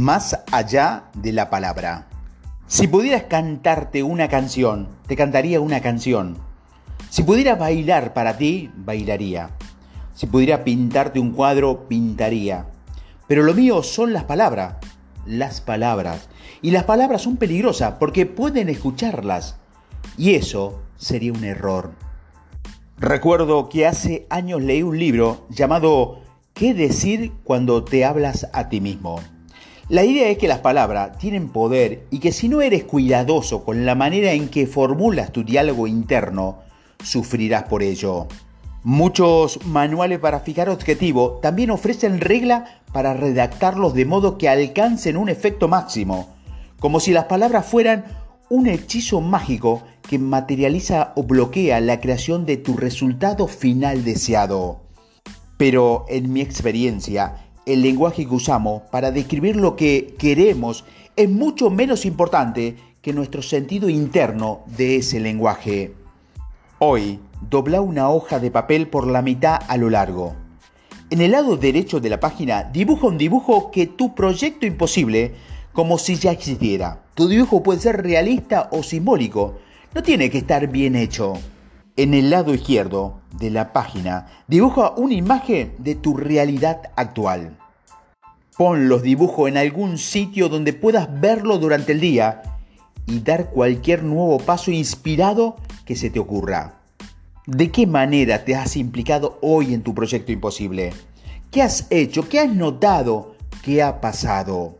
más allá de la palabra. Si pudieras cantarte una canción, te cantaría una canción. Si pudiera bailar para ti, bailaría. Si pudiera pintarte un cuadro, pintaría. Pero lo mío son las palabras, las palabras. Y las palabras son peligrosas porque pueden escucharlas. Y eso sería un error. Recuerdo que hace años leí un libro llamado ¿Qué decir cuando te hablas a ti mismo? La idea es que las palabras tienen poder y que si no eres cuidadoso con la manera en que formulas tu diálogo interno, sufrirás por ello. Muchos manuales para fijar objetivo también ofrecen reglas para redactarlos de modo que alcancen un efecto máximo, como si las palabras fueran un hechizo mágico que materializa o bloquea la creación de tu resultado final deseado. Pero en mi experiencia, el lenguaje que usamos para describir lo que queremos es mucho menos importante que nuestro sentido interno de ese lenguaje. Hoy, dobla una hoja de papel por la mitad a lo largo. En el lado derecho de la página dibuja un dibujo que tu proyecto imposible como si ya existiera. Tu dibujo puede ser realista o simbólico, no tiene que estar bien hecho. En el lado izquierdo de la página dibuja una imagen de tu realidad actual. Pon los dibujos en algún sitio donde puedas verlo durante el día y dar cualquier nuevo paso inspirado que se te ocurra. ¿De qué manera te has implicado hoy en tu proyecto imposible? ¿Qué has hecho? ¿Qué has notado? ¿Qué ha pasado?